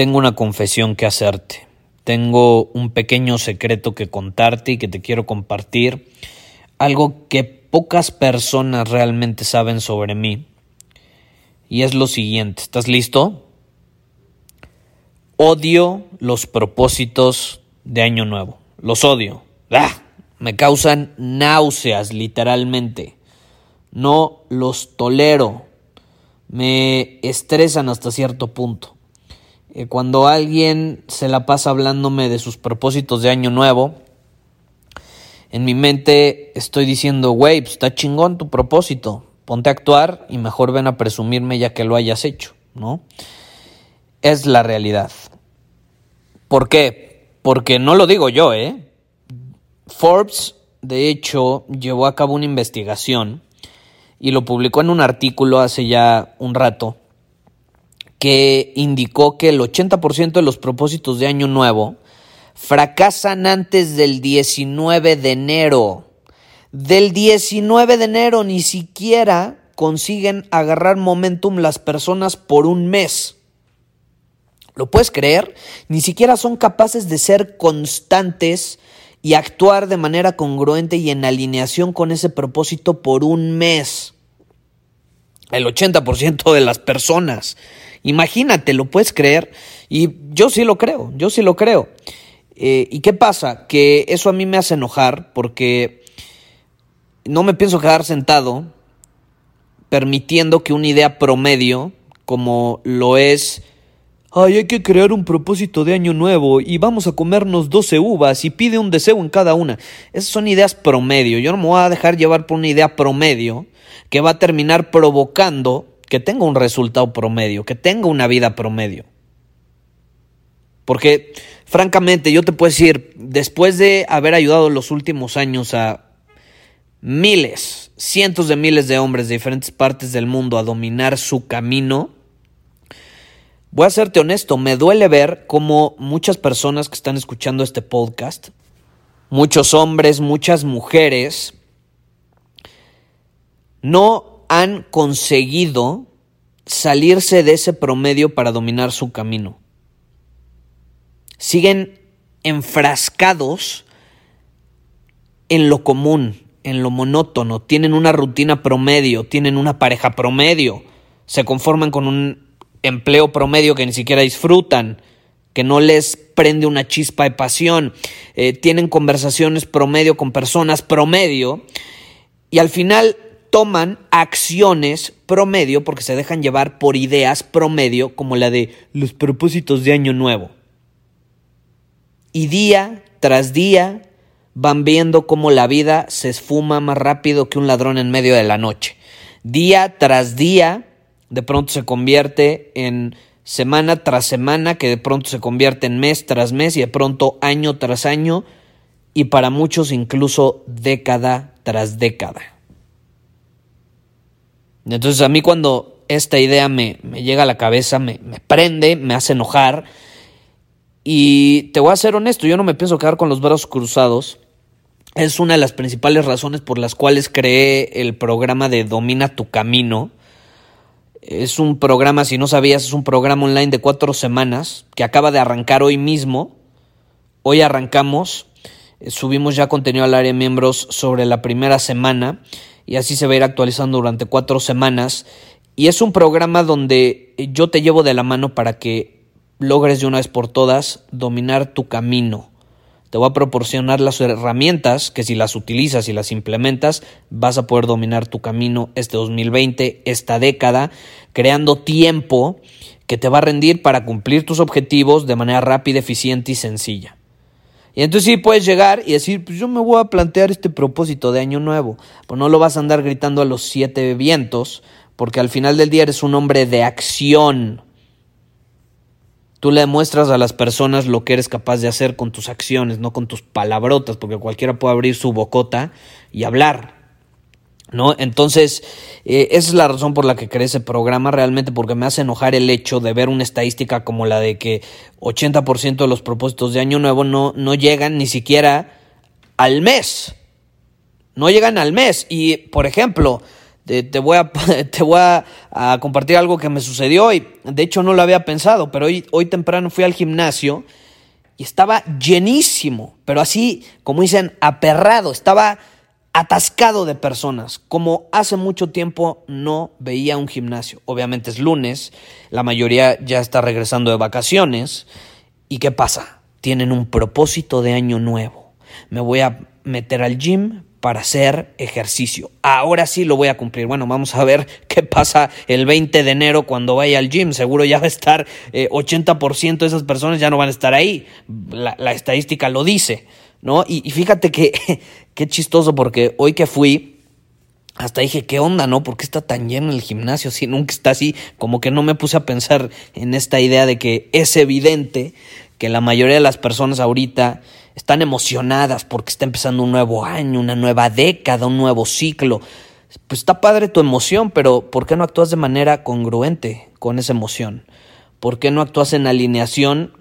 tengo una confesión que hacerte. Tengo un pequeño secreto que contarte y que te quiero compartir. Algo que pocas personas realmente saben sobre mí. Y es lo siguiente. ¿Estás listo? Odio los propósitos de Año Nuevo. Los odio. ¡Ah! Me causan náuseas, literalmente. No los tolero. Me estresan hasta cierto punto. Eh, cuando alguien se la pasa hablándome de sus propósitos de Año Nuevo, en mi mente estoy diciendo, güey, pues está chingón tu propósito. Ponte a actuar y mejor ven a presumirme ya que lo hayas hecho, ¿no? Es la realidad. ¿Por qué? Porque no lo digo yo, ¿eh? Forbes, de hecho, llevó a cabo una investigación y lo publicó en un artículo hace ya un rato que indicó que el 80% de los propósitos de Año Nuevo fracasan antes del 19 de enero. Del 19 de enero ni siquiera consiguen agarrar momentum las personas por un mes. ¿Lo puedes creer? Ni siquiera son capaces de ser constantes y actuar de manera congruente y en alineación con ese propósito por un mes. El 80% de las personas. Imagínate, ¿lo puedes creer? Y yo sí lo creo, yo sí lo creo. Eh, ¿Y qué pasa? Que eso a mí me hace enojar porque no me pienso quedar sentado permitiendo que una idea promedio, como lo es Ay, hay que crear un propósito de año nuevo y vamos a comernos 12 uvas y pide un deseo en cada una. Esas son ideas promedio. Yo no me voy a dejar llevar por una idea promedio que va a terminar provocando que tenga un resultado promedio, que tenga una vida promedio. Porque, francamente, yo te puedo decir, después de haber ayudado los últimos años a miles, cientos de miles de hombres de diferentes partes del mundo a dominar su camino, Voy a serte honesto, me duele ver cómo muchas personas que están escuchando este podcast, muchos hombres, muchas mujeres, no han conseguido salirse de ese promedio para dominar su camino. Siguen enfrascados en lo común, en lo monótono, tienen una rutina promedio, tienen una pareja promedio, se conforman con un empleo promedio que ni siquiera disfrutan, que no les prende una chispa de pasión, eh, tienen conversaciones promedio con personas promedio y al final toman acciones promedio porque se dejan llevar por ideas promedio como la de los propósitos de año nuevo. Y día tras día van viendo cómo la vida se esfuma más rápido que un ladrón en medio de la noche. Día tras día de pronto se convierte en semana tras semana, que de pronto se convierte en mes tras mes y de pronto año tras año y para muchos incluso década tras década. Entonces a mí cuando esta idea me, llega a la cabeza, me, me prende, me hace enojar y te voy a ser honesto, yo no me pienso quedar con los brazos cruzados. Es una de las principales razones por las cuales creé el programa de Domina tu Camino es un programa, si no sabías, es un programa online de cuatro semanas que acaba de arrancar hoy mismo. Hoy arrancamos, eh, subimos ya contenido al área de miembros sobre la primera semana y así se va a ir actualizando durante cuatro semanas. Y es un programa donde yo te llevo de la mano para que logres de una vez por todas dominar tu camino. Te voy a proporcionar las herramientas que si las utilizas y las implementas vas a poder dominar tu camino este 2020, esta década, creando tiempo que te va a rendir para cumplir tus objetivos de manera rápida, eficiente y sencilla. Y entonces sí puedes llegar y decir, pues yo me voy a plantear este propósito de año nuevo. Pues no lo vas a andar gritando a los siete vientos, porque al final del día eres un hombre de acción. Tú le demuestras a las personas lo que eres capaz de hacer con tus acciones, no con tus palabrotas, porque cualquiera puede abrir su bocota y hablar. ¿No? Entonces, eh, esa es la razón por la que creé ese programa realmente, porque me hace enojar el hecho de ver una estadística como la de que 80% de los propósitos de Año Nuevo no, no llegan ni siquiera al mes. No llegan al mes. Y, por ejemplo, te, voy, a, te voy a, compartir algo que me sucedió hoy. De hecho, no lo había pensado, pero hoy, hoy temprano fui al gimnasio y estaba llenísimo, pero así, como dicen, aperrado. Estaba atascado de personas, como hace mucho tiempo no veía un gimnasio. Obviamente es lunes, la mayoría ya está regresando de vacaciones. ¿Y qué pasa? Tienen un propósito de año nuevo. Me voy a meter al gym para hacer ejercicio. Ahora sí lo voy a cumplir. Bueno, vamos a ver qué pasa el 20 de enero cuando vaya al gym. Seguro ya va a estar 80% eh, de esas personas ya no van a estar ahí. la estadística lo dice. ¿No? Y, fíjate que, qué chistoso, porque hoy que fui, hasta dije, ¿qué onda, no? ¿Por qué está tan lleno el gimnasio? Si nunca está así, como que no me puse a pensar en esta idea de que es evidente que la mayoría de las personas ahorita están emocionadas porque está empezando un nuevo año, una nueva década, un nuevo ciclo. Pues está padre tu emoción, pero ¿por qué no actúas de manera congruente con esa emoción? ¿Por qué no actúas en alineación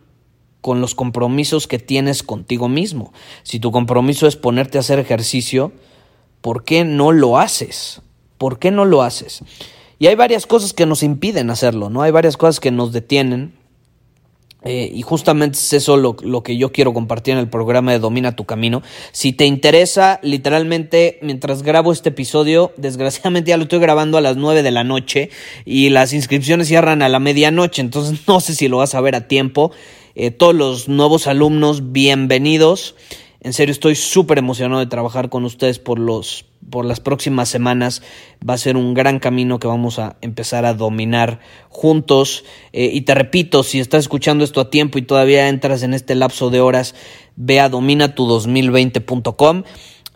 con los compromisos que tienes contigo mismo. Si tu compromiso es ponerte a hacer ejercicio, ¿por qué no lo haces? ¿Por qué no lo haces? Y hay varias cosas que nos impiden hacerlo, ¿no? Hay varias cosas que nos detienen. Eh, y justamente es eso lo, lo, que yo quiero compartir en el programa de Domina tu Camino. Si te interesa, literalmente, mientras grabo este episodio, desgraciadamente ya lo estoy grabando a las 9 de la noche y las inscripciones cierran a la medianoche, entonces no sé si lo vas a ver a tiempo. Eh, todos los nuevos alumnos, bienvenidos. En serio, estoy súper emocionado de trabajar con ustedes por, los, por las próximas semanas. Va a ser un gran camino que vamos a empezar a dominar juntos. Eh, y te repito, si estás escuchando esto a tiempo y todavía entras en este lapso de horas, ve a dominatu2020.com.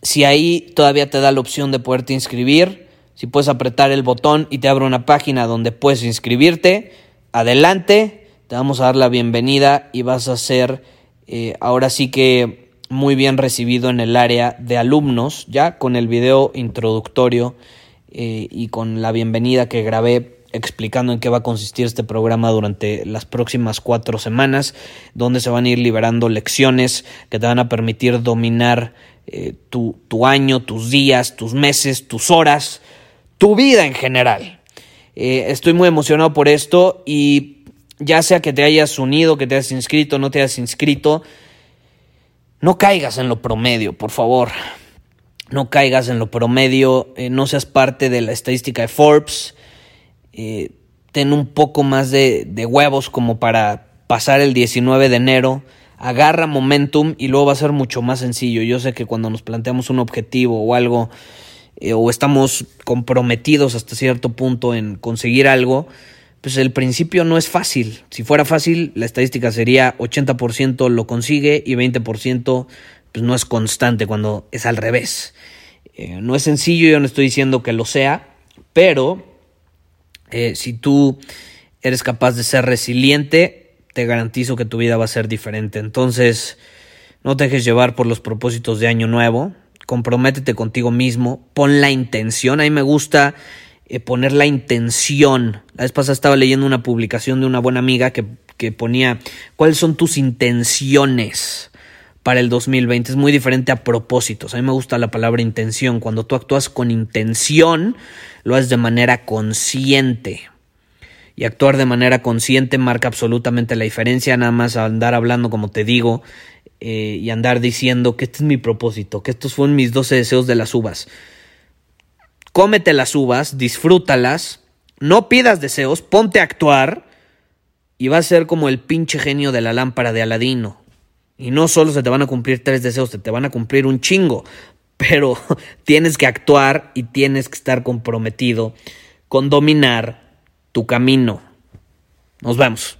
Si ahí todavía te da la opción de poderte inscribir, si puedes apretar el botón y te abre una página donde puedes inscribirte, adelante te vamos a dar la bienvenida y vas a ser eh, ahora sí que muy bien recibido en el área de alumnos, ya con el video introductorio eh, y con la bienvenida que grabé explicando en qué va a consistir este programa durante las próximas cuatro semanas, donde se van a ir liberando lecciones que te van a permitir dominar eh, tu, tu, año, tus días, tus meses, tus horas, tu vida en general. estoy muy emocionado por esto y ya sea que te hayas unido, que te hayas inscrito, no te hayas inscrito, no caigas en lo promedio, por favor. No caigas en lo promedio, eh, no seas parte de la estadística de Forbes. Eh, ten un poco más de, huevos como para pasar el 19 de enero. Agarra momentum y luego va a ser mucho más sencillo. Yo sé que cuando nos planteamos un objetivo o algo, eh, o estamos comprometidos hasta cierto punto en conseguir algo, pues el principio no es fácil. Si fuera fácil, la estadística sería 80% lo consigue y 20% pues no es constante cuando es al revés. Eh, no es sencillo, yo no estoy diciendo que lo sea, pero eh, si tú eres capaz de ser resiliente, te garantizo que tu vida va a ser diferente. Entonces, no te dejes llevar por los propósitos de año nuevo, comprométete contigo mismo, pon la intención, a mí me gusta eh, poner la intención. La vez pasada estaba leyendo una publicación de una buena amiga que, que ponía cuáles son tus intenciones para el 2020. Es muy diferente a propósitos. A mí me gusta la palabra intención. Cuando tú actúas con intención, lo haces de manera consciente. Y actuar de manera consciente marca absolutamente la diferencia. Nada más andar hablando, como te digo, eh, y andar diciendo que este es mi propósito, que estos fueron mis 12 deseos de las uvas cómete las uvas, disfrútalas, no pidas deseos, ponte a actuar y vas a ser como el pinche genio de la lámpara de Aladino. Y no solo se te van a cumplir tres deseos, se te van a cumplir un chingo, pero tienes que actuar y tienes que estar comprometido con dominar tu camino. Nos vemos.